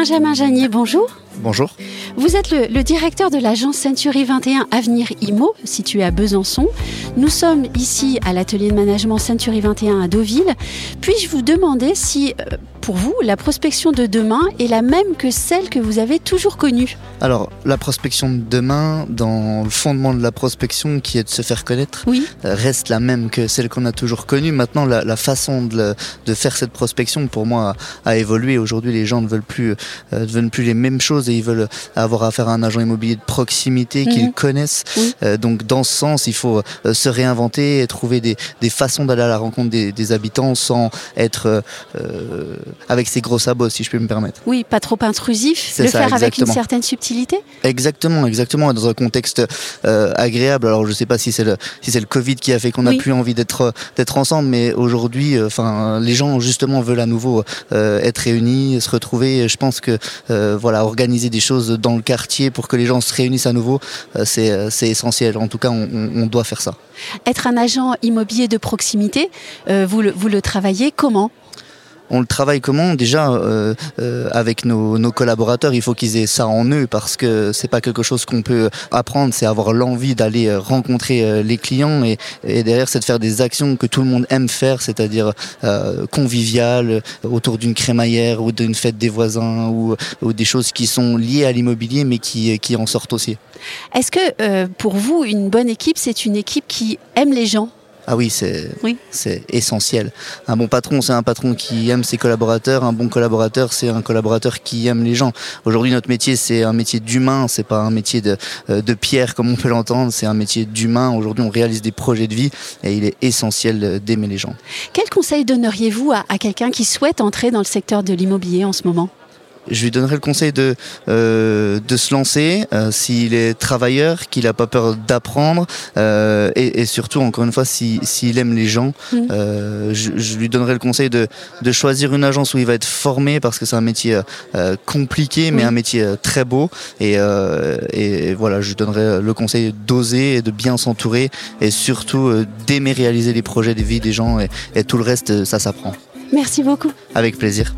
Benjamin Janier, bonjour. Bonjour. Vous êtes le, directeur de l'agence Century 21 Avenir IMO, située à Besançon. Nous sommes ici à l'atelier de management Century 21 à Deauville. Puis-je vous demander si, euh, pour vous, la prospection de demain est la même que celle que vous avez toujours connue? Alors, la prospection de demain, dans le fondement de la prospection qui est de se faire connaître, oui. Reste la même que celle qu'on a toujours connue. Maintenant, la, façon de, faire cette prospection, pour moi, a, évolué. Aujourd'hui, les gens ne veulent plus, euh, ne veulent plus les mêmes choses et ils veulent avoir affaire à un agent immobilier de proximité qu'ils mhm. connaissent. Euh, donc dans ce sens, il faut euh, se réinventer et trouver des, façons d'aller à la rencontre des, habitants sans être euh, avec ses gros sabots, si je peux me permettre. Oui, pas trop intrusif, le faire avec une certaine subtilité. Exactement, exactement, dans un contexte agréable. Alors je sais pas si c'est le si le Covid qui a fait qu'on n'a plus envie d'être d'être ensemble, mais aujourd'hui, enfin, les gens justement veulent à nouveau être réunis, se retrouver. Je pense que voilà, organiser des choses dans le quartier pour que les gens se réunissent à nouveau, euh, euh, c'est essentiel. En tout cas, on, doit faire ça. Être un agent immobilier de proximité, euh, vous vous le travaillez comment? On le travaille comment Déjà euh, euh, avec nos, collaborateurs, il faut qu'ils aient ça en eux parce que c'est pas quelque chose qu'on peut apprendre, c'est avoir l'envie d'aller euh, rencontrer les clients et, derrière c'est de faire des actions que tout le monde aime faire, c'est-à-dire conviviales autour d'une crémaillère ou d'une fête des voisins ou, des choses qui sont liées à l'immobilier mais qui en sortent aussi. Est-ce que pour vous une bonne équipe c'est une équipe qui aime les gens? Ah oui, c'est essentiel. Un bon patron, c'est un patron qui aime ses collaborateurs. Un bon collaborateur, c'est un collaborateur qui aime les gens. Aujourd'hui, notre métier, c'est un métier d'humain. C'est pas un métier de, euh, de pierre comme on peut l'entendre. C'est un métier d'humain. Aujourd'hui, on réalise des projets de vie et il est essentiel d'aimer les gens. Quel conseil donneriez-vous à quelqu'un qui souhaite entrer dans le secteur de l'immobilier en ce moment? Je lui donnerais le conseil de, euh, de se lancer euh, s'il est travailleur, qu'il n'a pas peur d'apprendre euh, et, surtout, encore une fois, s'il aime les gens. Mmh. Je, lui donnerais le conseil de, de choisir une agence où il va être formé parce que c'est un métier compliqué mais un métier très beau. Et, et, voilà, je lui donnerais le conseil d'oser et de bien s'entourer et surtout d'aimer réaliser les projets de vie des gens et tout le reste, ça s'apprend. Merci beaucoup. Avec plaisir.